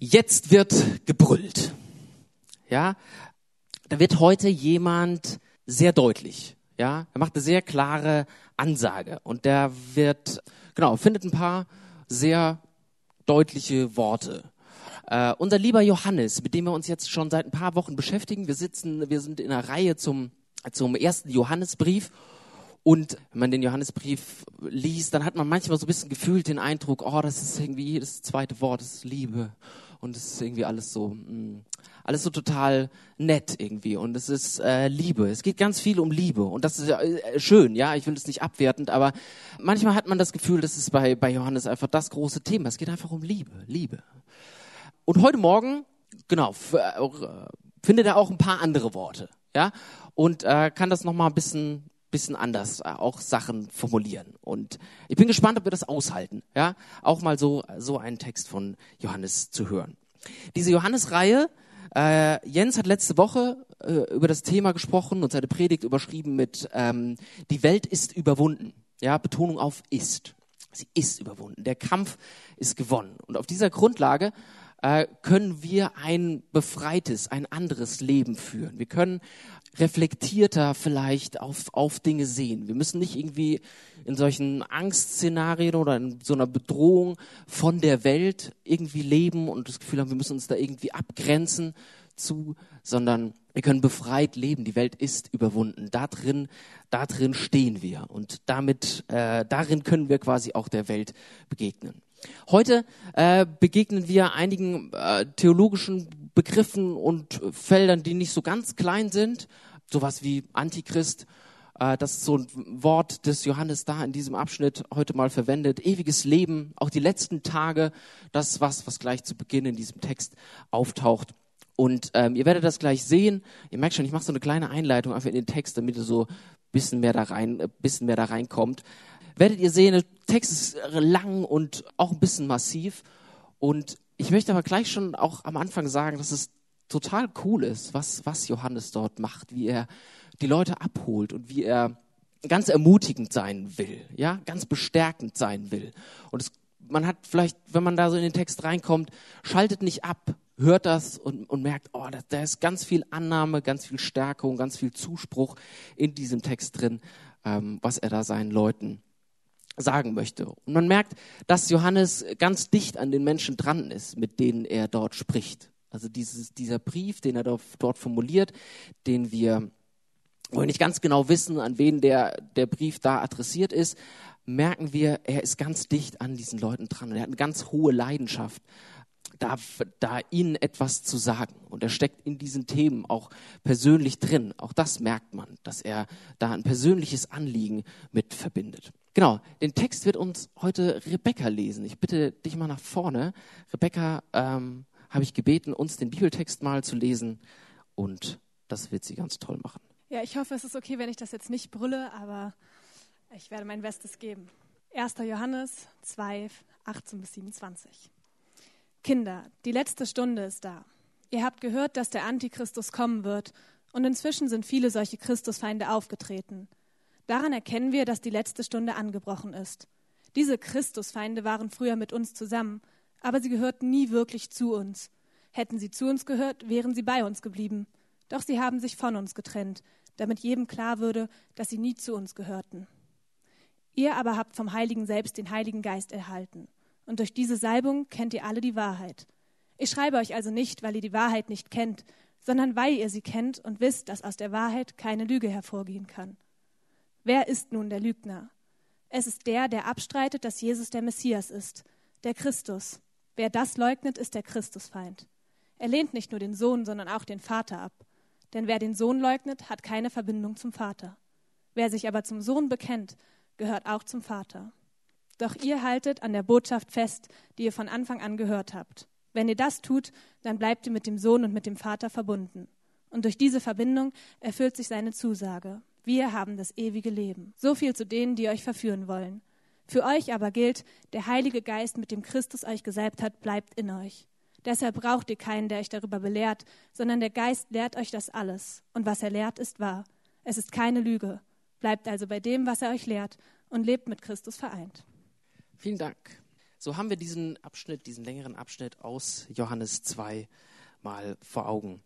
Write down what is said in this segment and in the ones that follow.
Jetzt wird gebrüllt. Ja, da wird heute jemand sehr deutlich. Ja, er macht eine sehr klare Ansage und der wird, genau, findet ein paar sehr deutliche Worte. Uh, unser lieber Johannes, mit dem wir uns jetzt schon seit ein paar Wochen beschäftigen, wir sitzen, wir sind in einer Reihe zum, zum ersten Johannesbrief und wenn man den Johannesbrief liest, dann hat man manchmal so ein bisschen gefühlt den Eindruck, oh, das ist irgendwie jedes zweite Wort, das ist Liebe und es ist irgendwie alles so, mm, alles so total nett irgendwie und es ist äh, Liebe. Es geht ganz viel um Liebe und das ist äh, schön, ja. Ich will es nicht abwertend, aber manchmal hat man das Gefühl, das ist bei bei Johannes einfach das große Thema. Es geht einfach um Liebe, Liebe. Und heute Morgen, genau, äh, findet er auch ein paar andere Worte, ja, und äh, kann das noch mal ein bisschen bisschen anders äh, auch Sachen formulieren. Und ich bin gespannt, ob wir das aushalten, ja, auch mal so so einen Text von Johannes zu hören. Diese Johannes-Reihe, äh, Jens hat letzte Woche äh, über das Thema gesprochen und seine Predigt überschrieben mit ähm, Die Welt ist überwunden. Ja, Betonung auf ist. Sie ist überwunden. Der Kampf ist gewonnen. Und auf dieser Grundlage äh, können wir ein befreites, ein anderes Leben führen. Wir können reflektierter vielleicht auf, auf Dinge sehen. Wir müssen nicht irgendwie in solchen Angstszenarien oder in so einer Bedrohung von der Welt irgendwie leben und das Gefühl haben, wir müssen uns da irgendwie abgrenzen zu, sondern wir können befreit leben. Die Welt ist überwunden. Da drin, da drin stehen wir und damit, äh, darin können wir quasi auch der Welt begegnen. Heute äh, begegnen wir einigen äh, theologischen Begriffen und Feldern, die nicht so ganz klein sind. Sowas wie Antichrist, äh, das ist so ein Wort des Johannes da in diesem Abschnitt heute mal verwendet. Ewiges Leben, auch die letzten Tage, das ist was, was gleich zu Beginn in diesem Text auftaucht. Und ähm, ihr werdet das gleich sehen. Ihr merkt schon, ich mache so eine kleine Einleitung einfach in den Text, damit ihr so bisschen mehr da rein, bisschen mehr da reinkommt werdet ihr sehen, der Text ist lang und auch ein bisschen massiv. Und ich möchte aber gleich schon auch am Anfang sagen, dass es total cool ist, was, was Johannes dort macht, wie er die Leute abholt und wie er ganz ermutigend sein will, ja, ganz bestärkend sein will. Und es, man hat vielleicht, wenn man da so in den Text reinkommt, schaltet nicht ab, hört das und, und merkt, oh, da, da ist ganz viel Annahme, ganz viel Stärkung, ganz viel Zuspruch in diesem Text drin, ähm, was er da seinen Leuten sagen möchte. Und man merkt, dass Johannes ganz dicht an den Menschen dran ist, mit denen er dort spricht. Also dieses, dieser Brief, den er dort formuliert, den wir, wo wir nicht ganz genau wissen, an wen der, der Brief da adressiert ist, merken wir, er ist ganz dicht an diesen Leuten dran. Er hat eine ganz hohe Leidenschaft, da, da ihnen etwas zu sagen. Und er steckt in diesen Themen auch persönlich drin. Auch das merkt man, dass er da ein persönliches Anliegen mit verbindet. Genau, den Text wird uns heute Rebecca lesen. Ich bitte dich mal nach vorne. Rebecca ähm, habe ich gebeten, uns den Bibeltext mal zu lesen und das wird sie ganz toll machen. Ja, ich hoffe, es ist okay, wenn ich das jetzt nicht brülle, aber ich werde mein Bestes geben. 1. Johannes 2, 18 bis 27. Kinder, die letzte Stunde ist da. Ihr habt gehört, dass der Antichristus kommen wird, und inzwischen sind viele solche Christusfeinde aufgetreten. Daran erkennen wir, dass die letzte Stunde angebrochen ist. Diese Christusfeinde waren früher mit uns zusammen, aber sie gehörten nie wirklich zu uns. Hätten sie zu uns gehört, wären sie bei uns geblieben. Doch sie haben sich von uns getrennt, damit jedem klar würde, dass sie nie zu uns gehörten. Ihr aber habt vom Heiligen selbst den Heiligen Geist erhalten. Und durch diese Salbung kennt ihr alle die Wahrheit. Ich schreibe euch also nicht, weil ihr die Wahrheit nicht kennt, sondern weil ihr sie kennt und wisst, dass aus der Wahrheit keine Lüge hervorgehen kann. Wer ist nun der Lügner? Es ist der, der abstreitet, dass Jesus der Messias ist, der Christus. Wer das leugnet, ist der Christusfeind. Er lehnt nicht nur den Sohn, sondern auch den Vater ab. Denn wer den Sohn leugnet, hat keine Verbindung zum Vater. Wer sich aber zum Sohn bekennt, gehört auch zum Vater. Doch ihr haltet an der Botschaft fest, die ihr von Anfang an gehört habt. Wenn ihr das tut, dann bleibt ihr mit dem Sohn und mit dem Vater verbunden. Und durch diese Verbindung erfüllt sich seine Zusage. Wir haben das ewige Leben. So viel zu denen, die euch verführen wollen. Für euch aber gilt, der Heilige Geist, mit dem Christus euch gesalbt hat, bleibt in euch. Deshalb braucht ihr keinen, der euch darüber belehrt, sondern der Geist lehrt euch das alles. Und was er lehrt, ist wahr. Es ist keine Lüge. Bleibt also bei dem, was er euch lehrt und lebt mit Christus vereint. Vielen Dank. so haben wir diesen Abschnitt, diesen längeren Abschnitt aus Johannes 2 mal vor Augen.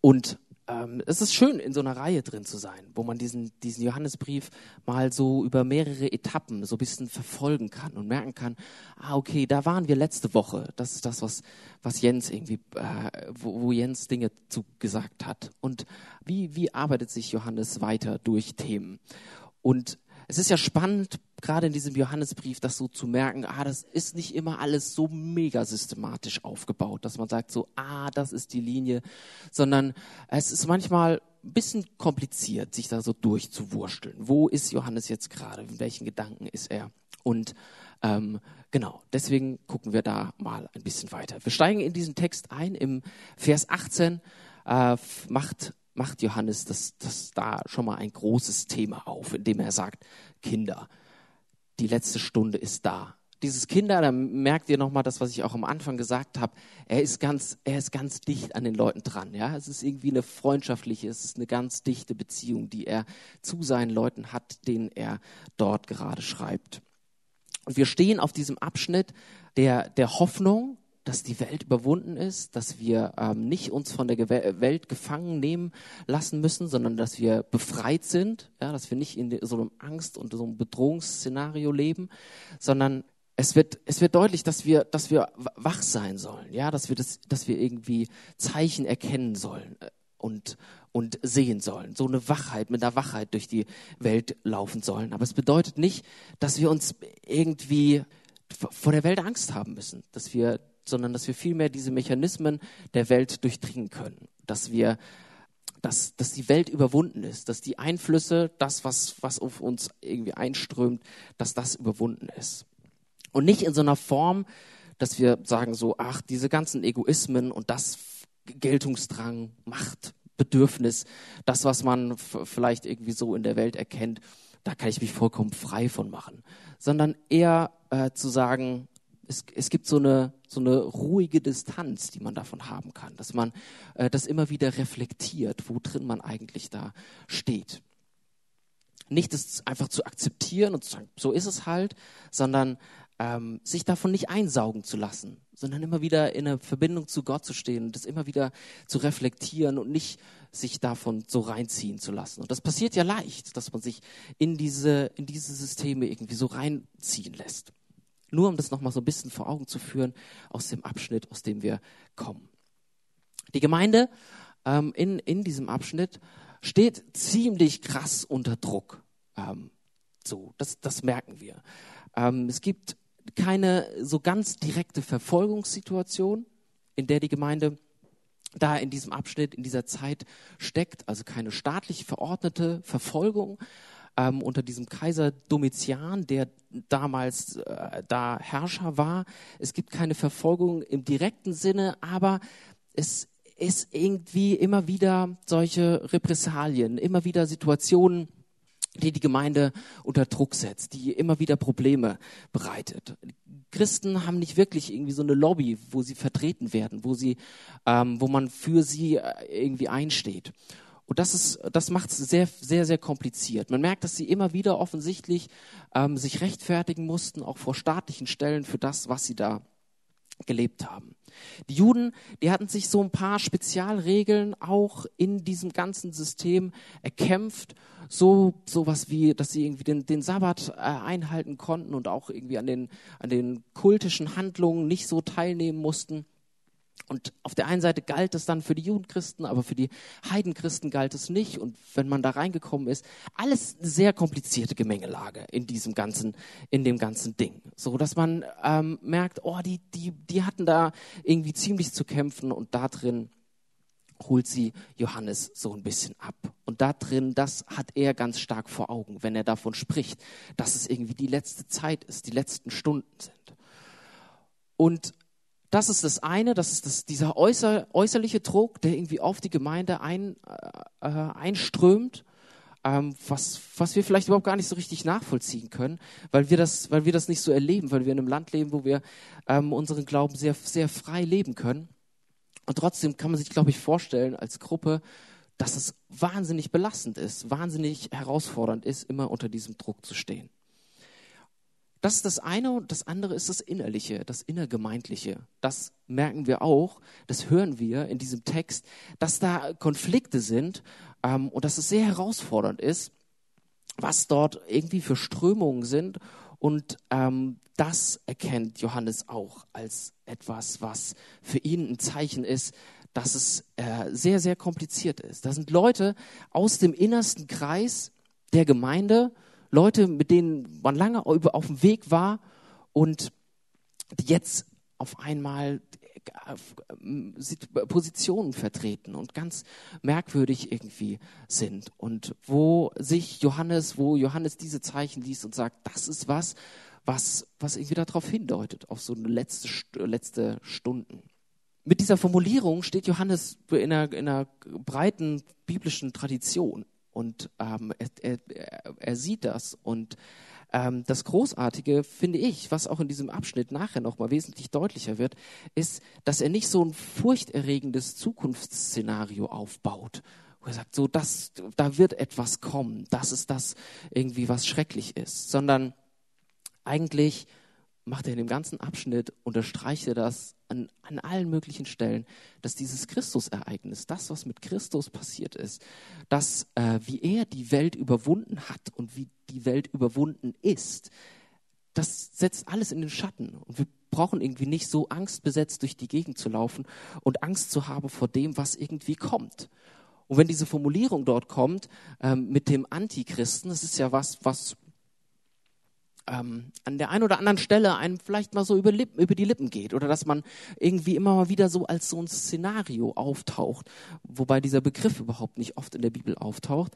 Und ähm, es ist schön, in so einer Reihe drin zu sein, wo man diesen, diesen Johannesbrief mal so über mehrere Etappen so ein bisschen verfolgen kann und merken kann, ah, okay, da waren wir letzte Woche. Das ist das, was, was Jens irgendwie, äh, wo, wo Jens Dinge zu gesagt hat. Und wie, wie arbeitet sich Johannes weiter durch Themen? Und es ist ja spannend, gerade in diesem Johannesbrief, das so zu merken, ah, das ist nicht immer alles so mega systematisch aufgebaut, dass man sagt so, ah, das ist die Linie, sondern es ist manchmal ein bisschen kompliziert, sich da so durchzuwursteln. Wo ist Johannes jetzt gerade? In welchen Gedanken ist er? Und ähm, genau, deswegen gucken wir da mal ein bisschen weiter. Wir steigen in diesen Text ein. Im Vers 18 äh, macht macht Johannes das, das da schon mal ein großes Thema auf, indem er sagt, Kinder, die letzte Stunde ist da. Dieses Kinder, da merkt ihr nochmal das, was ich auch am Anfang gesagt habe. Er ist ganz, er ist ganz dicht an den Leuten dran. Ja, es ist irgendwie eine freundschaftliche, es ist eine ganz dichte Beziehung, die er zu seinen Leuten hat, denen er dort gerade schreibt. Und wir stehen auf diesem Abschnitt der, der Hoffnung, dass die Welt überwunden ist, dass wir ähm, nicht uns von der Ge Welt gefangen nehmen lassen müssen, sondern dass wir befreit sind, ja, dass wir nicht in so einem Angst- und so einem Bedrohungsszenario leben, sondern es wird, es wird deutlich, dass wir, dass wir wach sein sollen, ja, dass wir das, dass wir irgendwie Zeichen erkennen sollen äh, und, und sehen sollen. So eine Wachheit, mit einer Wachheit durch die Welt laufen sollen. Aber es bedeutet nicht, dass wir uns irgendwie vor der Welt Angst haben müssen, dass wir sondern dass wir vielmehr diese Mechanismen der Welt durchdringen können, dass wir dass, dass die Welt überwunden ist, dass die Einflüsse, das, was, was auf uns irgendwie einströmt, dass das überwunden ist. Und nicht in so einer Form, dass wir sagen so, ach, diese ganzen Egoismen und das Geltungsdrang, Macht, Bedürfnis, das, was man vielleicht irgendwie so in der Welt erkennt, da kann ich mich vollkommen frei von machen, sondern eher äh, zu sagen, es, es gibt so eine, so eine ruhige Distanz, die man davon haben kann, dass man äh, das immer wieder reflektiert, wo drin man eigentlich da steht. Nicht das einfach zu akzeptieren und zu sagen, so ist es halt, sondern ähm, sich davon nicht einsaugen zu lassen, sondern immer wieder in einer Verbindung zu Gott zu stehen und das immer wieder zu reflektieren und nicht sich davon so reinziehen zu lassen. Und das passiert ja leicht, dass man sich in diese, in diese Systeme irgendwie so reinziehen lässt. Nur um das nochmal so ein bisschen vor Augen zu führen aus dem Abschnitt, aus dem wir kommen. Die Gemeinde ähm, in, in diesem Abschnitt steht ziemlich krass unter Druck. Ähm, so, das, das merken wir. Ähm, es gibt keine so ganz direkte Verfolgungssituation, in der die Gemeinde da in diesem Abschnitt, in dieser Zeit steckt, also keine staatlich verordnete Verfolgung, ähm, unter diesem Kaiser Domitian, der damals äh, da Herrscher war. Es gibt keine Verfolgung im direkten Sinne, aber es ist irgendwie immer wieder solche Repressalien, immer wieder Situationen, die die Gemeinde unter Druck setzt, die immer wieder Probleme bereitet. Christen haben nicht wirklich irgendwie so eine Lobby, wo sie vertreten werden, wo sie, ähm, wo man für sie äh, irgendwie einsteht. Und das, ist, das macht es sehr, sehr, sehr kompliziert. Man merkt, dass sie immer wieder offensichtlich ähm, sich rechtfertigen mussten, auch vor staatlichen Stellen für das, was sie da gelebt haben. Die Juden, die hatten sich so ein paar Spezialregeln auch in diesem ganzen System erkämpft, so sowas wie, dass sie irgendwie den, den Sabbat äh, einhalten konnten und auch irgendwie an den, an den kultischen Handlungen nicht so teilnehmen mussten. Und auf der einen Seite galt es dann für die Judenchristen, aber für die Heidenchristen galt es nicht. Und wenn man da reingekommen ist, alles sehr komplizierte Gemengelage in diesem ganzen, in dem ganzen Ding. So dass man ähm, merkt, oh, die, die, die hatten da irgendwie ziemlich zu kämpfen und da drin holt sie Johannes so ein bisschen ab. Und da drin, das hat er ganz stark vor Augen, wenn er davon spricht, dass es irgendwie die letzte Zeit ist, die letzten Stunden sind. Und das ist das eine, das ist das, dieser äußer, äußerliche Druck, der irgendwie auf die Gemeinde ein, äh, äh, einströmt, ähm, was, was wir vielleicht überhaupt gar nicht so richtig nachvollziehen können, weil wir das, weil wir das nicht so erleben, weil wir in einem Land leben, wo wir ähm, unseren Glauben sehr, sehr frei leben können. Und trotzdem kann man sich, glaube ich, vorstellen als Gruppe, dass es wahnsinnig belastend ist, wahnsinnig herausfordernd ist, immer unter diesem Druck zu stehen. Das ist das eine und das andere ist das Innerliche, das Innergemeindliche. Das merken wir auch, das hören wir in diesem Text, dass da Konflikte sind ähm, und dass es sehr herausfordernd ist, was dort irgendwie für Strömungen sind. Und ähm, das erkennt Johannes auch als etwas, was für ihn ein Zeichen ist, dass es äh, sehr, sehr kompliziert ist. Da sind Leute aus dem innersten Kreis der Gemeinde, Leute, mit denen man lange auf dem Weg war und die jetzt auf einmal äh, Positionen vertreten und ganz merkwürdig irgendwie sind. Und wo sich Johannes, wo Johannes diese Zeichen liest und sagt, das ist was, was, was irgendwie darauf hindeutet, auf so eine letzte, letzte Stunden. Mit dieser Formulierung steht Johannes in einer, in einer breiten biblischen Tradition und ähm, er, er, er sieht das. Und ähm, das Großartige, finde ich, was auch in diesem Abschnitt nachher nochmal wesentlich deutlicher wird, ist, dass er nicht so ein furchterregendes Zukunftsszenario aufbaut, wo er sagt, so, das, da wird etwas kommen, das ist das irgendwie, was schrecklich ist, sondern eigentlich macht er in dem ganzen Abschnitt, unterstreicht er das an, an allen möglichen Stellen, dass dieses Christusereignis, das, was mit Christus passiert ist, dass äh, wie er die Welt überwunden hat und wie die Welt überwunden ist, das setzt alles in den Schatten. Und wir brauchen irgendwie nicht so angstbesetzt durch die Gegend zu laufen und Angst zu haben vor dem, was irgendwie kommt. Und wenn diese Formulierung dort kommt ähm, mit dem Antichristen, das ist ja was, was ähm, an der einen oder anderen Stelle einem vielleicht mal so über, Lippen, über die Lippen geht oder dass man irgendwie immer mal wieder so als so ein Szenario auftaucht, wobei dieser Begriff überhaupt nicht oft in der Bibel auftaucht.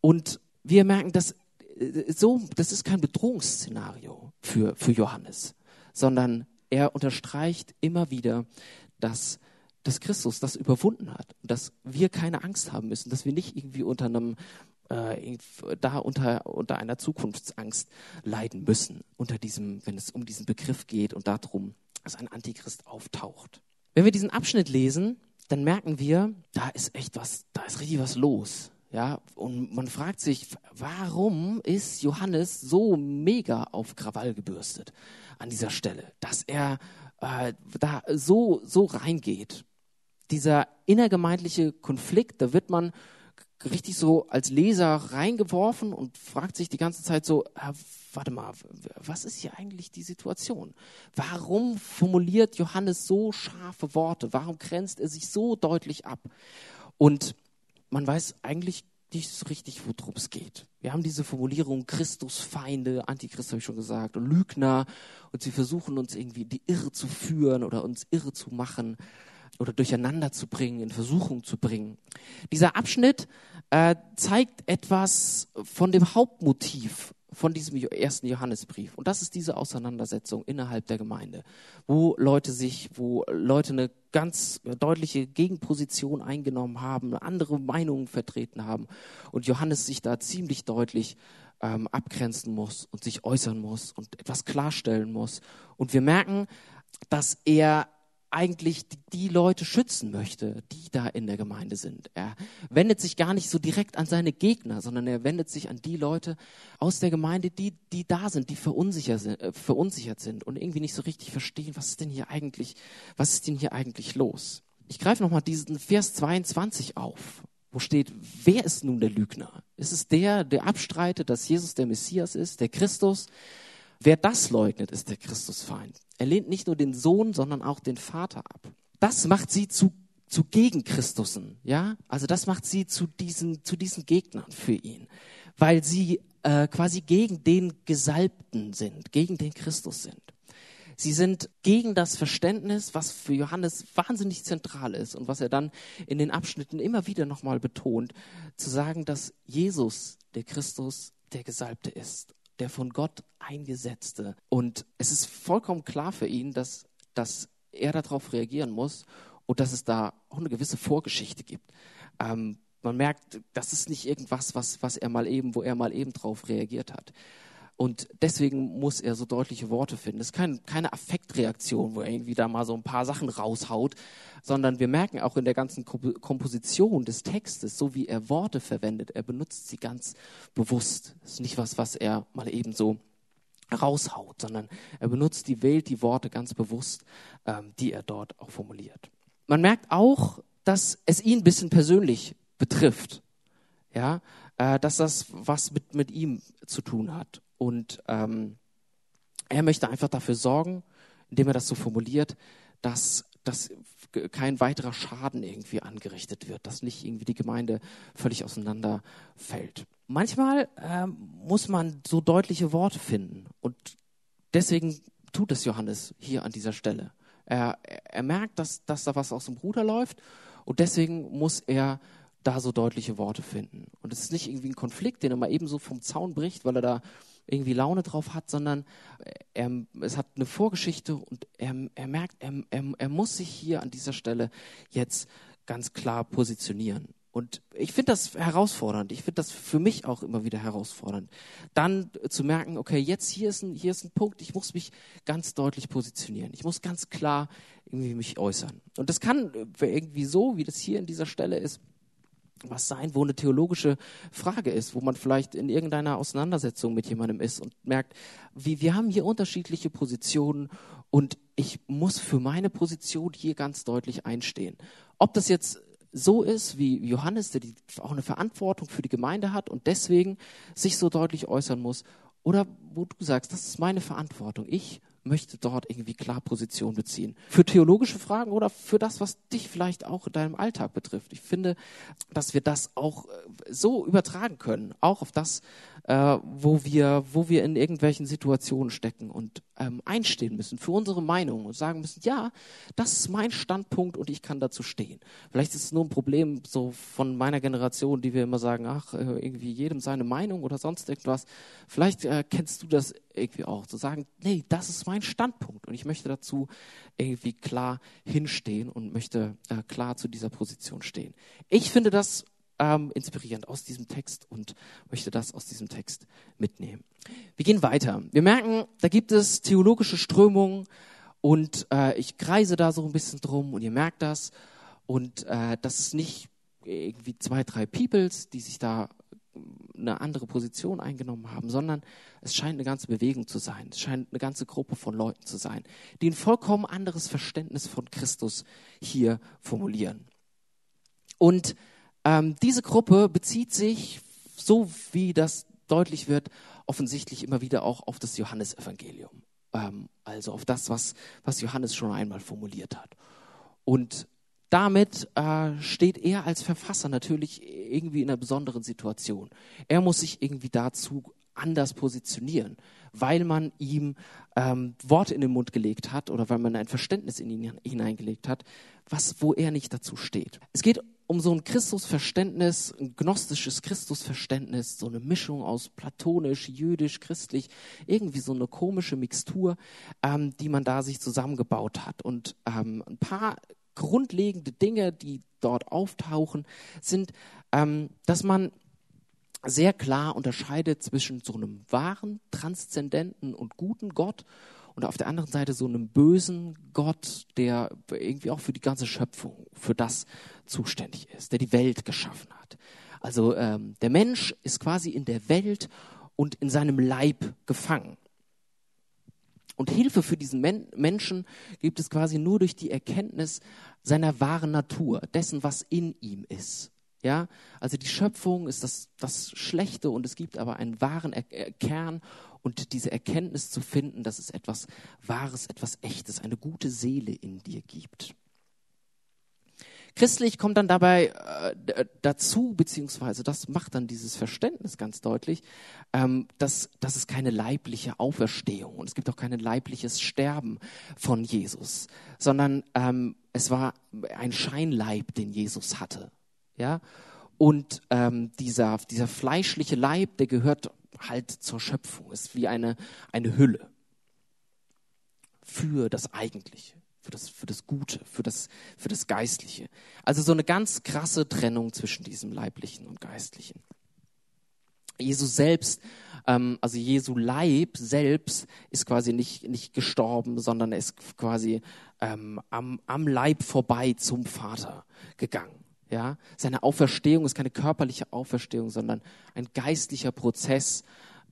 Und wir merken, dass äh, so, das ist kein Bedrohungsszenario für, für Johannes, sondern er unterstreicht immer wieder, dass dass Christus das überwunden hat, dass wir keine Angst haben müssen, dass wir nicht irgendwie unter einem äh, da unter, unter einer Zukunftsangst leiden müssen, unter diesem, wenn es um diesen Begriff geht und darum, dass ein Antichrist auftaucht. Wenn wir diesen Abschnitt lesen, dann merken wir, da ist echt was, da ist richtig was los. Ja, und man fragt sich, warum ist Johannes so mega auf Krawall gebürstet an dieser Stelle, dass er äh, da so, so reingeht. Dieser innergemeindliche Konflikt, da wird man richtig so als Leser reingeworfen und fragt sich die ganze Zeit so, warte mal, was ist hier eigentlich die Situation? Warum formuliert Johannes so scharfe Worte? Warum grenzt er sich so deutlich ab? Und man weiß eigentlich nicht so richtig, worum es geht. Wir haben diese Formulierung Christusfeinde, Antichrist habe ich schon gesagt, und Lügner, und sie versuchen uns irgendwie in die Irre zu führen oder uns irre zu machen oder durcheinander zu bringen, in Versuchung zu bringen. Dieser Abschnitt äh, zeigt etwas von dem Hauptmotiv von diesem ersten Johannesbrief. Und das ist diese Auseinandersetzung innerhalb der Gemeinde, wo Leute sich, wo Leute eine ganz deutliche Gegenposition eingenommen haben, andere Meinungen vertreten haben und Johannes sich da ziemlich deutlich ähm, abgrenzen muss und sich äußern muss und etwas klarstellen muss. Und wir merken, dass er eigentlich die, Leute schützen möchte, die da in der Gemeinde sind. Er wendet sich gar nicht so direkt an seine Gegner, sondern er wendet sich an die Leute aus der Gemeinde, die, die da sind, die verunsichert sind, äh, verunsichert sind und irgendwie nicht so richtig verstehen, was ist denn hier eigentlich, was ist denn hier eigentlich los? Ich greife nochmal diesen Vers 22 auf, wo steht, wer ist nun der Lügner? Ist es der, der abstreitet, dass Jesus der Messias ist, der Christus? Wer das leugnet, ist der Christusfeind. Er lehnt nicht nur den Sohn, sondern auch den Vater ab. Das macht sie zu, zu Gegenchristussen, ja? Also das macht sie zu diesen, zu diesen Gegnern für ihn, weil sie äh, quasi gegen den Gesalbten sind, gegen den Christus sind. Sie sind gegen das Verständnis, was für Johannes wahnsinnig zentral ist und was er dann in den Abschnitten immer wieder nochmal betont, zu sagen, dass Jesus, der Christus, der Gesalbte ist der von Gott eingesetzte. Und es ist vollkommen klar für ihn, dass, dass er darauf reagieren muss und dass es da auch eine gewisse Vorgeschichte gibt. Ähm, man merkt, das ist nicht irgendwas, was, was er mal eben, wo er mal eben drauf reagiert hat. Und deswegen muss er so deutliche Worte finden. Es ist kein, keine Affektreaktion, wo er irgendwie da mal so ein paar Sachen raushaut, sondern wir merken auch in der ganzen Komposition des Textes, so wie er Worte verwendet, er benutzt sie ganz bewusst. Das ist nicht was, was er mal eben so raushaut, sondern er benutzt die wählt die Worte ganz bewusst, ähm, die er dort auch formuliert. Man merkt auch, dass es ihn ein bisschen persönlich betrifft, ja, äh, dass das was mit mit ihm zu tun hat und ähm, er möchte einfach dafür sorgen, indem er das so formuliert, dass dass kein weiterer Schaden irgendwie angerichtet wird, dass nicht irgendwie die Gemeinde völlig auseinanderfällt. Manchmal ähm, muss man so deutliche Worte finden und deswegen tut es Johannes hier an dieser Stelle. Er, er merkt, dass, dass da was aus dem Ruder läuft und deswegen muss er da so deutliche Worte finden. Und es ist nicht irgendwie ein Konflikt, den er mal eben so vom Zaun bricht, weil er da irgendwie Laune drauf hat, sondern er, es hat eine Vorgeschichte und er, er merkt, er, er, er muss sich hier an dieser Stelle jetzt ganz klar positionieren. Und ich finde das herausfordernd. Ich finde das für mich auch immer wieder herausfordernd. Dann zu merken, okay, jetzt hier ist ein, hier ist ein Punkt, ich muss mich ganz deutlich positionieren. Ich muss ganz klar irgendwie mich äußern. Und das kann irgendwie so, wie das hier in dieser Stelle ist, was sein, wo eine theologische Frage ist, wo man vielleicht in irgendeiner Auseinandersetzung mit jemandem ist und merkt, wie wir haben hier unterschiedliche Positionen und ich muss für meine Position hier ganz deutlich einstehen. Ob das jetzt so ist wie Johannes, der die, auch eine Verantwortung für die Gemeinde hat und deswegen sich so deutlich äußern muss, oder wo du sagst, das ist meine Verantwortung. Ich möchte dort irgendwie klar Position beziehen. Für theologische Fragen oder für das, was dich vielleicht auch in deinem Alltag betrifft. Ich finde, dass wir das auch äh, so übertragen können, auch auf das, äh, wo wir, wo wir in irgendwelchen Situationen stecken und ähm, einstehen müssen für unsere Meinung und sagen müssen, ja, das ist mein Standpunkt und ich kann dazu stehen. Vielleicht ist es nur ein Problem so von meiner Generation, die wir immer sagen, ach, äh, irgendwie jedem seine Meinung oder sonst irgendwas. Vielleicht äh, kennst du das irgendwie auch, zu sagen, nee, das ist mein Standpunkt und ich möchte dazu irgendwie klar hinstehen und möchte äh, klar zu dieser Position stehen. Ich finde das ähm, inspirierend aus diesem Text und möchte das aus diesem Text mitnehmen. Wir gehen weiter. Wir merken, da gibt es theologische Strömungen und äh, ich kreise da so ein bisschen drum und ihr merkt das. Und äh, das ist nicht irgendwie zwei, drei Peoples, die sich da eine andere Position eingenommen haben, sondern es scheint eine ganze Bewegung zu sein. Es scheint eine ganze Gruppe von Leuten zu sein, die ein vollkommen anderes Verständnis von Christus hier formulieren. Und ähm, diese Gruppe bezieht sich, so wie das deutlich wird, offensichtlich immer wieder auch auf das Johannesevangelium. Ähm, also auf das, was, was Johannes schon einmal formuliert hat. Und damit äh, steht er als Verfasser natürlich irgendwie in einer besonderen Situation. Er muss sich irgendwie dazu anders positionieren, weil man ihm ähm, Worte in den Mund gelegt hat oder weil man ein Verständnis in ihn hineingelegt hat, was wo er nicht dazu steht. Es geht um so ein Christusverständnis, ein gnostisches Christusverständnis, so eine Mischung aus platonisch, jüdisch, christlich, irgendwie so eine komische Mixtur, ähm, die man da sich zusammengebaut hat. Und ähm, ein paar grundlegende Dinge, die dort auftauchen, sind, ähm, dass man sehr klar unterscheidet zwischen so einem wahren, transzendenten und guten Gott und auf der anderen Seite so einem bösen Gott, der irgendwie auch für die ganze Schöpfung, für das zuständig ist, der die Welt geschaffen hat. Also ähm, der Mensch ist quasi in der Welt und in seinem Leib gefangen. Und Hilfe für diesen Men Menschen gibt es quasi nur durch die Erkenntnis seiner wahren Natur, dessen, was in ihm ist. Ja, also die Schöpfung ist das, das Schlechte und es gibt aber einen wahren er Kern und diese Erkenntnis zu finden, dass es etwas Wahres, etwas Echtes, eine gute Seele in dir gibt. Christlich kommt dann dabei äh, dazu, beziehungsweise das macht dann dieses Verständnis ganz deutlich, ähm, dass, dass es keine leibliche Auferstehung und es gibt auch kein leibliches Sterben von Jesus, sondern ähm, es war ein Scheinleib, den Jesus hatte. Ja? Und ähm, dieser, dieser fleischliche Leib, der gehört halt zur Schöpfung, ist wie eine, eine Hülle für das Eigentliche, für das, für das Gute, für das, für das Geistliche. Also so eine ganz krasse Trennung zwischen diesem Leiblichen und Geistlichen. Jesus selbst, ähm, also Jesu Leib selbst ist quasi nicht, nicht gestorben, sondern er ist quasi ähm, am, am Leib vorbei zum Vater gegangen. Ja, seine Auferstehung ist keine körperliche Auferstehung, sondern ein geistlicher Prozess,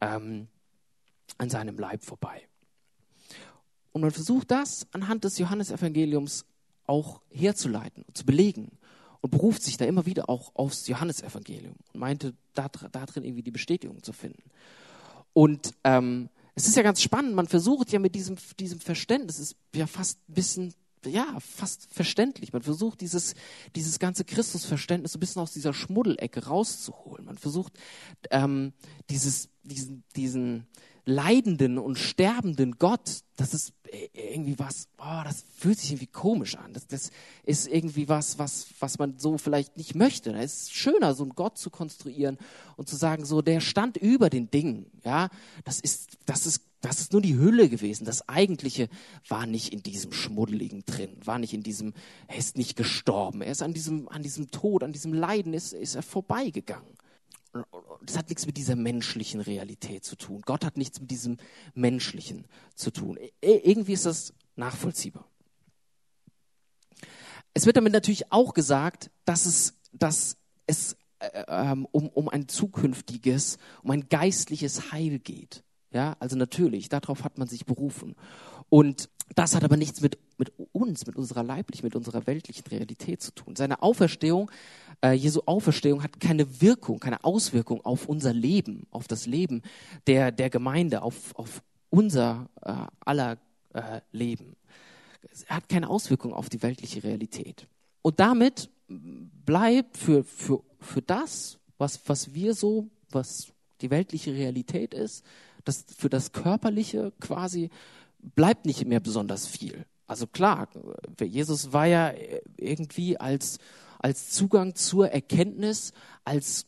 ähm, an seinem Leib vorbei. Und man versucht das anhand des Johannesevangeliums auch herzuleiten, zu belegen und beruft sich da immer wieder auch aufs Johannesevangelium und meinte, da, da drin irgendwie die Bestätigung zu finden. Und ähm, es ist ja ganz spannend, man versucht ja mit diesem, diesem Verständnis, es ist ja fast ein bisschen, ja, fast verständlich. Man versucht dieses, dieses ganze Christusverständnis ein bisschen aus dieser Schmuddelecke rauszuholen. Man versucht ähm, dieses, diesen, diesen, leidenden und sterbenden Gott, das ist irgendwie was, oh, das fühlt sich irgendwie komisch an. Das, das ist irgendwie was, was, was man so vielleicht nicht möchte. Es ist schöner, so einen Gott zu konstruieren und zu sagen, so, der stand über den Dingen. Ja, das ist, das ist, das ist nur die Hülle gewesen. Das Eigentliche war nicht in diesem Schmuddeligen drin, war nicht in diesem, er ist nicht gestorben. Er ist an diesem, an diesem Tod, an diesem Leiden ist, ist er vorbeigegangen das hat nichts mit dieser menschlichen Realität zu tun. Gott hat nichts mit diesem menschlichen zu tun. Irgendwie ist das nachvollziehbar. Es wird damit natürlich auch gesagt, dass es, dass es äh, ähm, um, um ein zukünftiges, um ein geistliches Heil geht. Ja, also natürlich, darauf hat man sich berufen. Und das hat aber nichts mit, mit uns, mit unserer leiblichen, mit unserer weltlichen Realität zu tun. Seine Auferstehung, äh, Jesu Auferstehung hat keine Wirkung, keine Auswirkung auf unser Leben, auf das Leben der, der Gemeinde, auf, auf unser äh, aller äh, Leben. Er hat keine Auswirkung auf die weltliche Realität. Und damit bleibt für, für, für das, was, was wir so, was die weltliche Realität ist, das, für das Körperliche quasi bleibt nicht mehr besonders viel. Also klar, Jesus war ja irgendwie als, als Zugang zur Erkenntnis, als,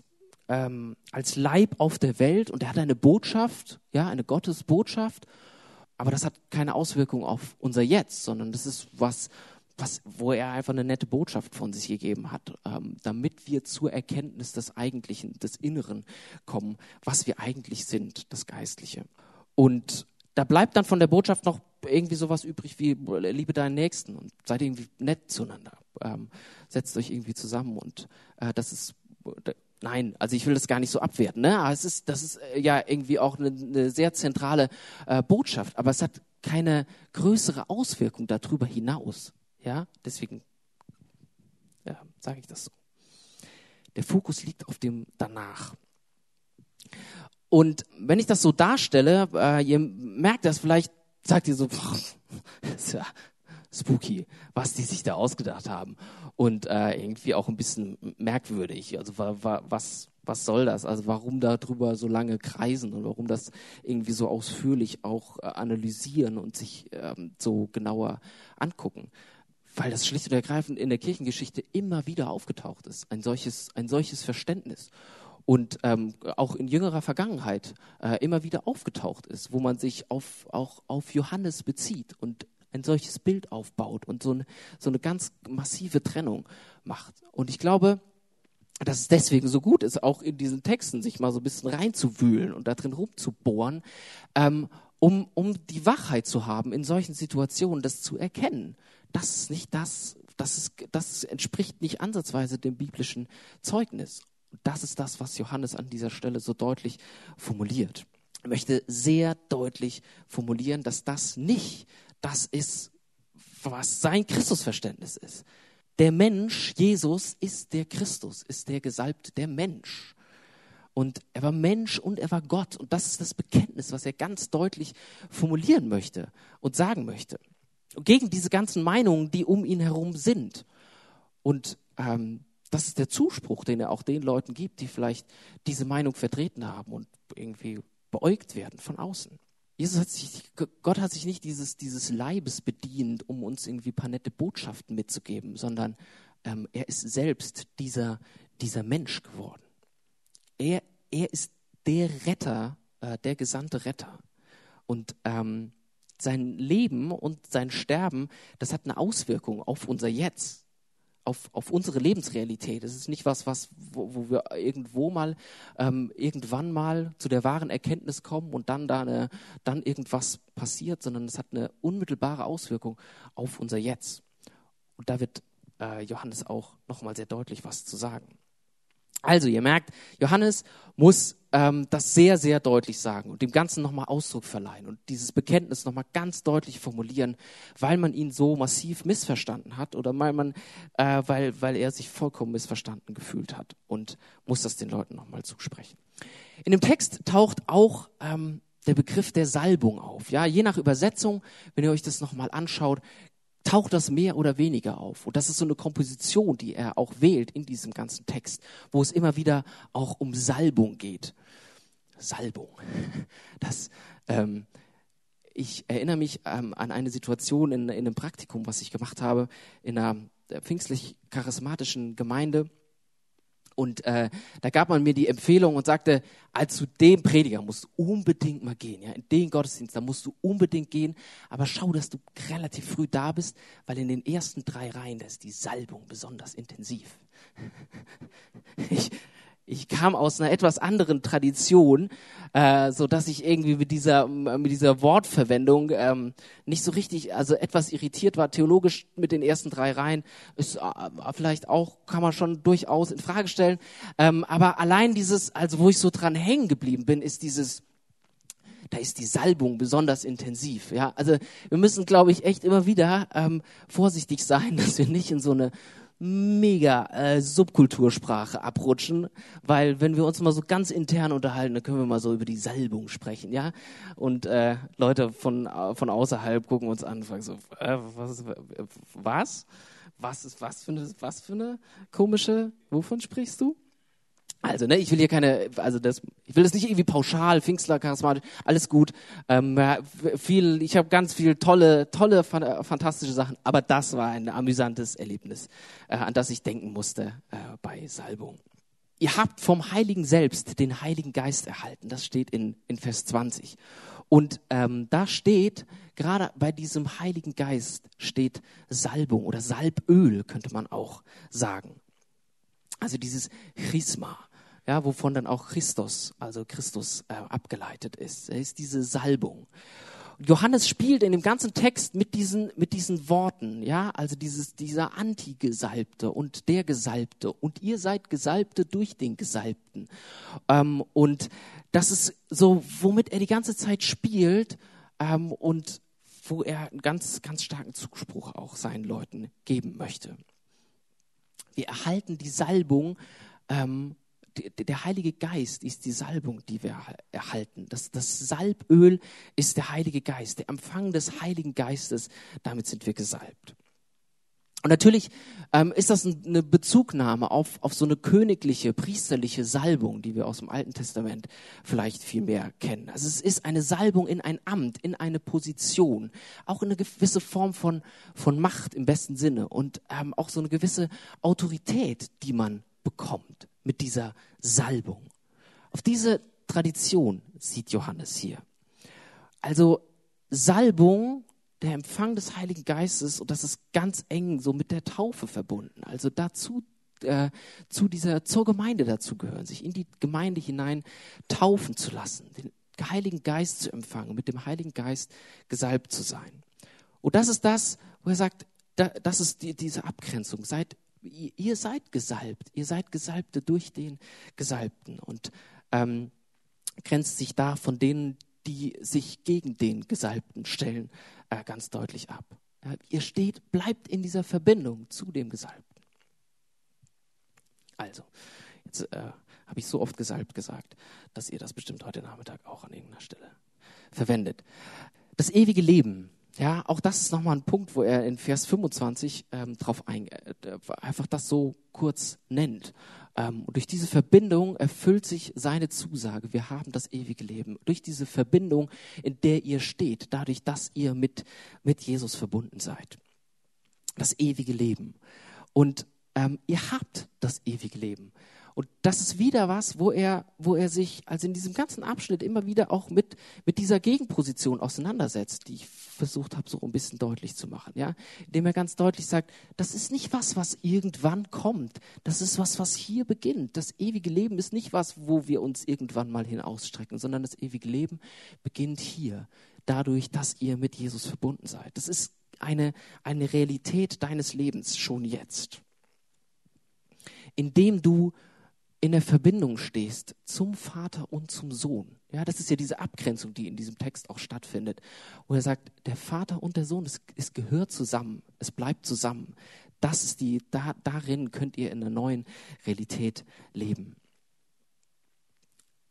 ähm, als Leib auf der Welt und er hat eine Botschaft, ja, eine Gottesbotschaft, aber das hat keine Auswirkung auf unser Jetzt, sondern das ist was, was, wo er einfach eine nette Botschaft von sich gegeben hat, ähm, damit wir zur Erkenntnis des Eigentlichen, des Inneren kommen, was wir eigentlich sind, das Geistliche. Und da bleibt dann von der Botschaft noch irgendwie sowas übrig wie liebe deinen Nächsten und seid irgendwie nett zueinander. Ähm, setzt euch irgendwie zusammen und äh, das ist Nein, also ich will das gar nicht so abwerten. Ne? Aber es ist, das ist äh, ja irgendwie auch eine, eine sehr zentrale äh, Botschaft, aber es hat keine größere Auswirkung darüber hinaus. Ja, deswegen ja, sage ich das so. Der Fokus liegt auf dem danach. Und wenn ich das so darstelle, äh, ihr merkt das vielleicht, sagt ihr so, ist ja spooky, was die sich da ausgedacht haben. Und äh, irgendwie auch ein bisschen merkwürdig. Also wa, wa, was, was soll das? Also warum darüber so lange kreisen und warum das irgendwie so ausführlich auch äh, analysieren und sich ähm, so genauer angucken? Weil das schlicht und ergreifend in der Kirchengeschichte immer wieder aufgetaucht ist, ein solches, ein solches Verständnis. Und ähm, auch in jüngerer Vergangenheit äh, immer wieder aufgetaucht ist, wo man sich auf, auch auf Johannes bezieht und ein solches Bild aufbaut und so eine, so eine ganz massive Trennung macht. Und ich glaube, dass es deswegen so gut ist, auch in diesen Texten sich mal so ein bisschen reinzuwühlen und da drin rumzubohren, ähm, um, um die Wachheit zu haben, in solchen Situationen das zu erkennen. Das ist nicht das, das, ist, das entspricht nicht ansatzweise dem biblischen Zeugnis. Das ist das, was Johannes an dieser Stelle so deutlich formuliert. Er möchte sehr deutlich formulieren, dass das nicht das ist, was sein Christusverständnis ist. Der Mensch, Jesus, ist der Christus, ist der Gesalbte, der Mensch. Und er war Mensch und er war Gott. Und das ist das Bekenntnis, was er ganz deutlich formulieren möchte und sagen möchte. Gegen diese ganzen Meinungen, die um ihn herum sind. Und ähm, das ist der Zuspruch, den er auch den Leuten gibt, die vielleicht diese Meinung vertreten haben und irgendwie beäugt werden von außen. Jesus hat sich, Gott hat sich nicht dieses, dieses Leibes bedient, um uns irgendwie ein paar nette Botschaften mitzugeben, sondern ähm, er ist selbst dieser, dieser Mensch geworden. Er, er ist der Retter, äh, der gesandte Retter. Und ähm, sein Leben und sein Sterben, das hat eine Auswirkung auf unser Jetzt auf, auf unsere Lebensrealität. Es ist nicht was, was wo, wo wir irgendwo mal, ähm, irgendwann mal zu der wahren Erkenntnis kommen und dann da eine, dann irgendwas passiert, sondern es hat eine unmittelbare Auswirkung auf unser Jetzt. Und da wird äh, Johannes auch nochmal sehr deutlich was zu sagen. Also, ihr merkt, Johannes muss ähm, das sehr, sehr deutlich sagen und dem Ganzen nochmal Ausdruck verleihen und dieses Bekenntnis nochmal ganz deutlich formulieren, weil man ihn so massiv missverstanden hat oder weil, man, äh, weil, weil er sich vollkommen missverstanden gefühlt hat und muss das den Leuten nochmal zusprechen. In dem Text taucht auch ähm, der Begriff der Salbung auf. Ja, je nach Übersetzung, wenn ihr euch das nochmal anschaut, taucht das mehr oder weniger auf. Und das ist so eine Komposition, die er auch wählt in diesem ganzen Text, wo es immer wieder auch um Salbung geht. Salbung. Das, ähm, ich erinnere mich ähm, an eine Situation in, in einem Praktikum, was ich gemacht habe, in einer pfingstlich-charismatischen Gemeinde und äh, da gab man mir die Empfehlung und sagte, also zu dem Prediger musst du unbedingt mal gehen, ja, in den Gottesdienst, da musst du unbedingt gehen, aber schau, dass du relativ früh da bist, weil in den ersten drei Reihen, da ist die Salbung besonders intensiv. Ich, ich kam aus einer etwas anderen Tradition, äh, so dass ich irgendwie mit dieser mit dieser Wortverwendung ähm, nicht so richtig, also etwas irritiert war. Theologisch mit den ersten drei Reihen ist äh, vielleicht auch kann man schon durchaus in Frage stellen. Ähm, aber allein dieses, also wo ich so dran hängen geblieben bin, ist dieses da ist die Salbung besonders intensiv. Ja, also wir müssen, glaube ich, echt immer wieder ähm, vorsichtig sein, dass wir nicht in so eine mega äh, Subkultursprache abrutschen, weil wenn wir uns mal so ganz intern unterhalten, dann können wir mal so über die Salbung sprechen, ja? Und äh, Leute von äh, von außerhalb gucken uns an und fragen so, äh, was, was? Was ist was für eine was für eine komische? Wovon sprichst du? Also, ne, ich will hier keine, also das, ich will das nicht irgendwie pauschal, Pfingstler, charismatisch, alles gut. Ähm, viel, ich habe ganz viel tolle, tolle, fantastische Sachen, aber das war ein amüsantes Erlebnis, äh, an das ich denken musste äh, bei Salbung. Ihr habt vom Heiligen selbst den Heiligen Geist erhalten. Das steht in, in Vers 20. Und ähm, da steht, gerade bei diesem Heiligen Geist steht Salbung oder Salböl, könnte man auch sagen. Also dieses Chrisma ja, wovon dann auch Christus, also Christus äh, abgeleitet ist. Er ist diese Salbung. Johannes spielt in dem ganzen Text mit diesen, mit diesen Worten, ja, also dieses, dieser Anti-Gesalbte und der Gesalbte und ihr seid Gesalbte durch den Gesalbten. Ähm, und das ist so, womit er die ganze Zeit spielt ähm, und wo er einen ganz, ganz starken Zuspruch auch seinen Leuten geben möchte. Wir erhalten die Salbung ähm, der Heilige Geist ist die Salbung, die wir erhalten. Das, das Salböl ist der Heilige Geist, der Empfang des Heiligen Geistes. Damit sind wir gesalbt. Und natürlich ähm, ist das eine Bezugnahme auf, auf so eine königliche, priesterliche Salbung, die wir aus dem Alten Testament vielleicht viel mehr kennen. Also es ist eine Salbung in ein Amt, in eine Position, auch in eine gewisse Form von, von Macht im besten Sinne und ähm, auch so eine gewisse Autorität, die man bekommt mit dieser Salbung. Auf diese Tradition sieht Johannes hier. Also Salbung, der Empfang des Heiligen Geistes, und das ist ganz eng so mit der Taufe verbunden. Also dazu äh, zu dieser zur Gemeinde dazu gehören, sich in die Gemeinde hinein taufen zu lassen, den Heiligen Geist zu empfangen, mit dem Heiligen Geist gesalbt zu sein. Und das ist das, wo er sagt, das ist die, diese Abgrenzung. Seid ihr seid gesalbt, ihr seid Gesalbte durch den Gesalbten und ähm, grenzt sich da von denen, die sich gegen den Gesalbten stellen, äh, ganz deutlich ab. Ja, ihr steht, bleibt in dieser Verbindung zu dem Gesalbten. Also, jetzt äh, habe ich so oft gesalbt gesagt, dass ihr das bestimmt heute Nachmittag auch an irgendeiner Stelle verwendet. Das ewige Leben ja, auch das ist nochmal ein Punkt, wo er in Vers 25 ähm, drauf ein, äh, einfach das so kurz nennt. Ähm, durch diese Verbindung erfüllt sich seine Zusage, wir haben das ewige Leben. Durch diese Verbindung, in der ihr steht, dadurch, dass ihr mit, mit Jesus verbunden seid. Das ewige Leben. Und ähm, ihr habt das ewige Leben. Und das ist wieder was, wo er, wo er sich, also in diesem ganzen Abschnitt immer wieder auch mit, mit dieser Gegenposition auseinandersetzt, die ich versucht habe, so ein bisschen deutlich zu machen, ja. Indem er ganz deutlich sagt, das ist nicht was, was irgendwann kommt. Das ist was, was hier beginnt. Das ewige Leben ist nicht was, wo wir uns irgendwann mal hinausstrecken, sondern das ewige Leben beginnt hier. Dadurch, dass ihr mit Jesus verbunden seid. Das ist eine, eine Realität deines Lebens schon jetzt. Indem du in der Verbindung stehst zum Vater und zum Sohn. Ja, das ist ja diese Abgrenzung, die in diesem Text auch stattfindet. Wo er sagt, der Vater und der Sohn, es, es gehört zusammen, es bleibt zusammen. Das ist die, da, darin könnt ihr in einer neuen Realität leben.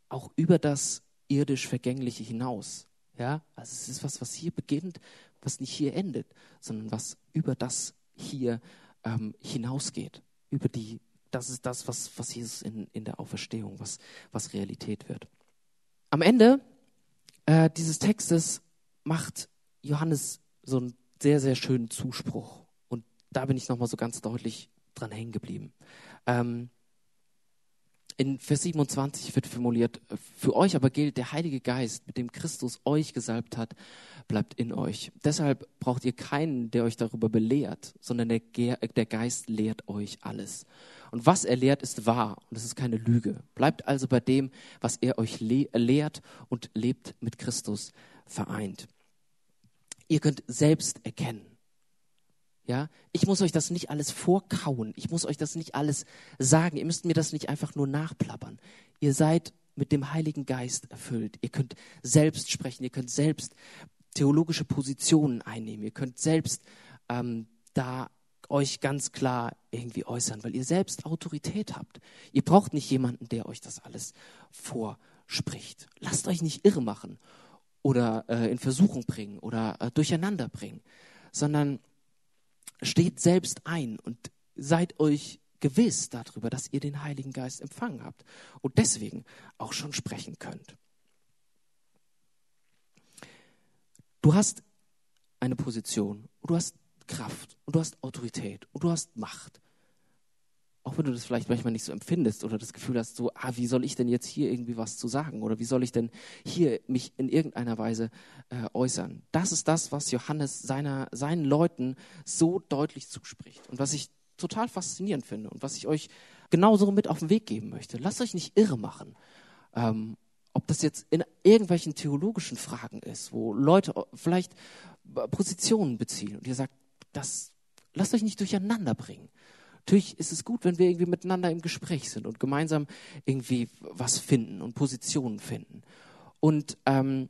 Auch über das irdisch Vergängliche hinaus. Ja, also es ist was, was hier beginnt, was nicht hier endet, sondern was über das hier ähm, hinausgeht. Über die, das ist das, was, was Jesus in, in der Auferstehung, was, was Realität wird. Am Ende äh, dieses Textes macht Johannes so einen sehr, sehr schönen Zuspruch. Und da bin ich nochmal so ganz deutlich dran hängen geblieben. Ähm, in Vers 27 wird formuliert, für euch aber gilt, der Heilige Geist, mit dem Christus euch gesalbt hat, bleibt in euch. Deshalb braucht ihr keinen, der euch darüber belehrt, sondern der, der Geist lehrt euch alles. Und was er lehrt, ist wahr und es ist keine Lüge. Bleibt also bei dem, was er euch le lehrt und lebt mit Christus vereint. Ihr könnt selbst erkennen, ja, ich muss euch das nicht alles vorkauen. Ich muss euch das nicht alles sagen. Ihr müsst mir das nicht einfach nur nachplappern. Ihr seid mit dem Heiligen Geist erfüllt. Ihr könnt selbst sprechen. Ihr könnt selbst theologische Positionen einnehmen. Ihr könnt selbst ähm, da euch ganz klar irgendwie äußern, weil ihr selbst Autorität habt. Ihr braucht nicht jemanden, der euch das alles vorspricht. Lasst euch nicht irre machen oder äh, in Versuchung bringen oder äh, durcheinander bringen, sondern steht selbst ein und seid euch gewiss darüber, dass ihr den Heiligen Geist empfangen habt und deswegen auch schon sprechen könnt. Du hast eine Position, du hast Kraft und du hast Autorität und du hast Macht auch wenn du das vielleicht manchmal nicht so empfindest oder das Gefühl hast, so, ah, wie soll ich denn jetzt hier irgendwie was zu sagen oder wie soll ich denn hier mich in irgendeiner Weise äh, äußern? Das ist das, was Johannes seiner, seinen Leuten so deutlich zuspricht und was ich total faszinierend finde und was ich euch genauso mit auf den Weg geben möchte. Lasst euch nicht irre machen. Ähm, ob das jetzt in irgendwelchen theologischen Fragen ist, wo Leute vielleicht Positionen beziehen und ihr sagt, das lasst euch nicht durcheinander bringen. Natürlich ist es gut, wenn wir irgendwie miteinander im Gespräch sind und gemeinsam irgendwie was finden und Positionen finden. Und ähm,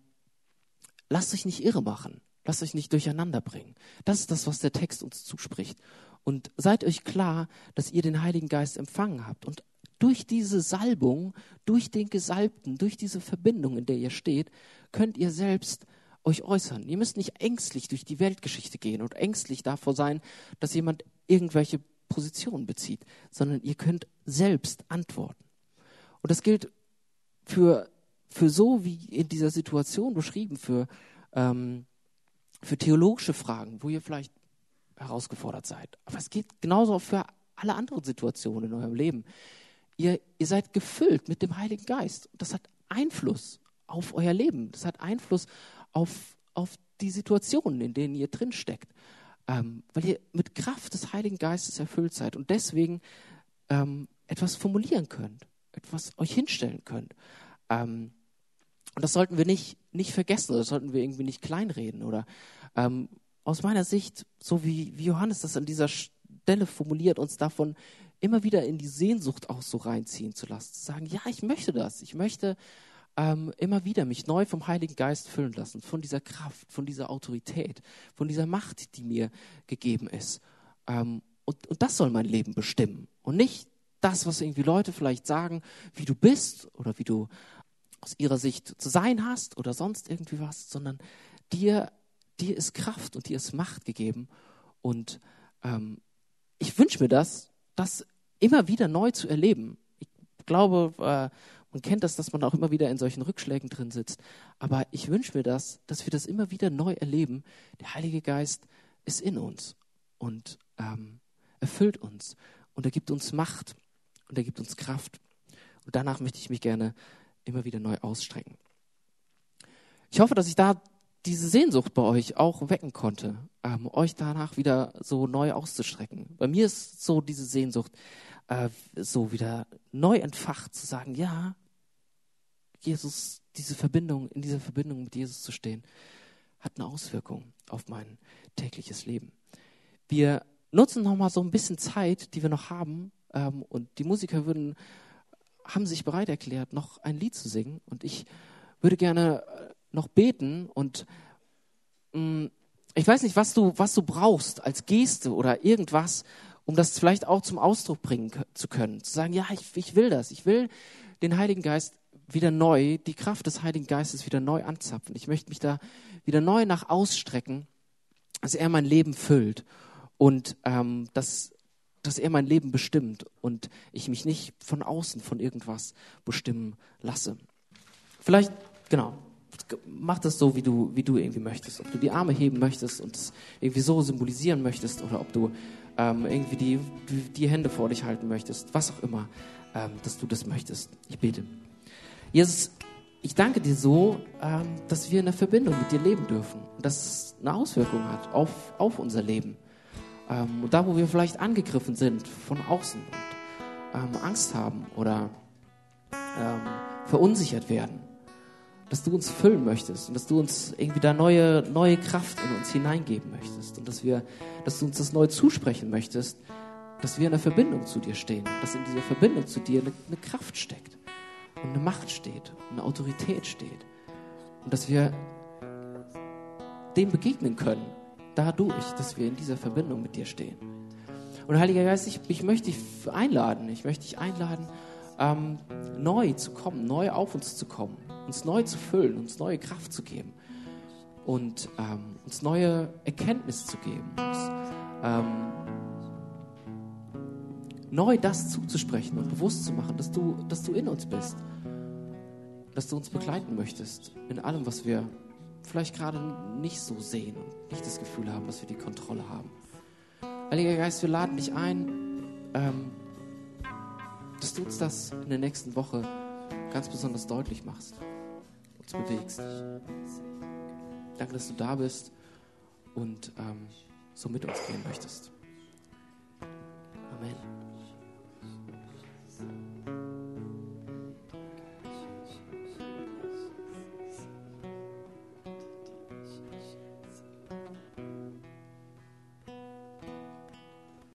lasst euch nicht irre machen. Lasst euch nicht durcheinander bringen. Das ist das, was der Text uns zuspricht. Und seid euch klar, dass ihr den Heiligen Geist empfangen habt. Und durch diese Salbung, durch den Gesalbten, durch diese Verbindung, in der ihr steht, könnt ihr selbst euch äußern. Ihr müsst nicht ängstlich durch die Weltgeschichte gehen und ängstlich davor sein, dass jemand irgendwelche Position bezieht, sondern ihr könnt selbst antworten. Und das gilt für, für so wie in dieser Situation beschrieben, für, ähm, für theologische Fragen, wo ihr vielleicht herausgefordert seid. Aber es geht genauso auch für alle anderen Situationen in eurem Leben. Ihr, ihr seid gefüllt mit dem Heiligen Geist. Das hat Einfluss auf euer Leben. Das hat Einfluss auf, auf die Situationen, in denen ihr drin steckt ähm, weil ihr mit Kraft des Heiligen Geistes erfüllt seid und deswegen ähm, etwas formulieren könnt, etwas euch hinstellen könnt. Ähm, und das sollten wir nicht, nicht vergessen, das sollten wir irgendwie nicht kleinreden. Oder ähm, aus meiner Sicht, so wie, wie Johannes das an dieser Stelle formuliert, uns davon immer wieder in die Sehnsucht auch so reinziehen zu lassen. Zu sagen, ja, ich möchte das. Ich möchte ähm, immer wieder mich neu vom Heiligen Geist füllen lassen, von dieser Kraft, von dieser Autorität, von dieser Macht, die mir gegeben ist. Ähm, und, und das soll mein Leben bestimmen und nicht das, was irgendwie Leute vielleicht sagen, wie du bist oder wie du aus ihrer Sicht zu sein hast oder sonst irgendwie was, sondern dir, dir ist Kraft und dir ist Macht gegeben. Und ähm, ich wünsche mir das, das immer wieder neu zu erleben. Ich glaube, äh, und kennt das, dass man auch immer wieder in solchen Rückschlägen drin sitzt. Aber ich wünsche mir das, dass wir das immer wieder neu erleben. Der Heilige Geist ist in uns und ähm, erfüllt uns und er gibt uns Macht und er gibt uns Kraft. Und danach möchte ich mich gerne immer wieder neu ausstrecken. Ich hoffe, dass ich da diese Sehnsucht bei euch auch wecken konnte, ähm, euch danach wieder so neu auszustrecken. Bei mir ist so diese Sehnsucht äh, so wieder neu entfacht, zu sagen, ja, Jesus, diese Verbindung, in dieser Verbindung mit Jesus zu stehen, hat eine Auswirkung auf mein tägliches Leben. Wir nutzen noch mal so ein bisschen Zeit, die wir noch haben, ähm, und die Musiker würden haben sich bereit erklärt, noch ein Lied zu singen. Und ich würde gerne äh, noch beten und mh, mm, ich weiß nicht, was du, was du brauchst als Geste oder irgendwas, um das vielleicht auch zum Ausdruck bringen zu können. Zu sagen, ja, ich, ich will das. Ich will den Heiligen Geist wieder neu, die Kraft des Heiligen Geistes wieder neu anzapfen. Ich möchte mich da wieder neu nach ausstrecken, dass er mein Leben füllt und ähm, dass, dass er mein Leben bestimmt und ich mich nicht von außen von irgendwas bestimmen lasse. Vielleicht, genau, mach das so, wie du, wie du irgendwie möchtest. Ob du die Arme heben möchtest und es irgendwie so symbolisieren möchtest oder ob du ähm, irgendwie die, die Hände vor dich halten möchtest, was auch immer, ähm, dass du das möchtest. Ich bete. Jesus, ich danke dir so, ähm, dass wir in der Verbindung mit dir leben dürfen und dass es eine Auswirkung hat auf, auf unser Leben. Ähm, und da, wo wir vielleicht angegriffen sind von außen und ähm, Angst haben oder verunsichert werden, dass du uns füllen möchtest und dass du uns irgendwie da neue, neue Kraft in uns hineingeben möchtest und dass, wir, dass du uns das neu zusprechen möchtest, dass wir in der Verbindung zu dir stehen, dass in dieser Verbindung zu dir eine, eine Kraft steckt und eine Macht steht, eine Autorität steht und dass wir dem begegnen können, dadurch, dass wir in dieser Verbindung mit dir stehen. Und Heiliger Geist, ich, ich möchte dich einladen, ich möchte dich einladen, ähm, neu zu kommen, neu auf uns zu kommen, uns neu zu füllen, uns neue Kraft zu geben und ähm, uns neue Erkenntnis zu geben, uns, ähm, neu das zuzusprechen und bewusst zu machen, dass du, dass du in uns bist, dass du uns begleiten möchtest in allem, was wir vielleicht gerade nicht so sehen und nicht das Gefühl haben, dass wir die Kontrolle haben. Heiliger Geist, wir laden dich ein, ähm, dass du uns das in der nächsten Woche ganz besonders deutlich machst, uns bewegst. Danke, dass du da bist und ähm, so mit uns gehen möchtest.